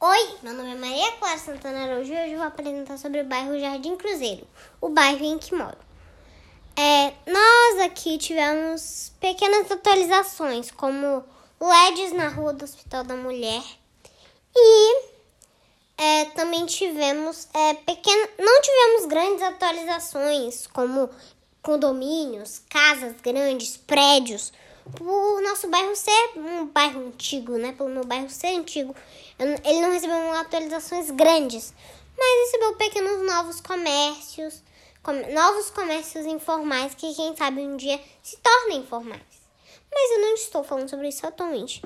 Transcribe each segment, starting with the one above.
Oi, meu nome é Maria Clara Santana Araújo e hoje eu vou apresentar sobre o bairro Jardim Cruzeiro, o bairro em que moro. É, nós aqui tivemos pequenas atualizações, como LEDs na rua do Hospital da Mulher e é, também tivemos é, pequenas, não tivemos grandes atualizações, como condomínios, casas grandes, prédios, por nosso bairro ser um bairro antigo, né? Pelo meu bairro ser antigo, ele não recebeu atualizações grandes, mas recebeu pequenos novos comércios, com, novos comércios informais que quem sabe um dia se tornem informais. Mas eu não estou falando sobre isso atualmente.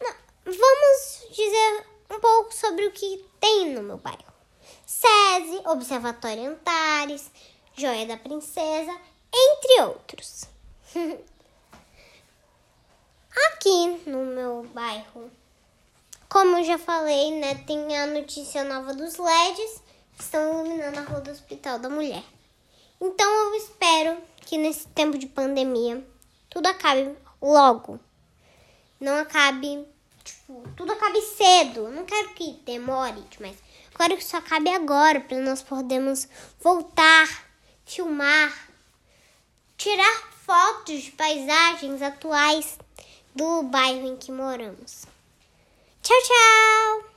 Não, vamos dizer um pouco sobre o que tem no meu bairro. SESI, Observatório Antares, Joia da Princesa, entre outros. Aqui no meu bairro, como eu já falei, né, tem a notícia nova dos LEDs que estão iluminando a rua do Hospital da Mulher. Então eu espero que nesse tempo de pandemia tudo acabe logo. Não acabe, tipo, tudo acabe cedo. Não quero que demore mas Quero que isso acabe agora para nós podermos voltar, filmar, tirar fotos de paisagens atuais do bairro em que moramos. Tchau, tchau!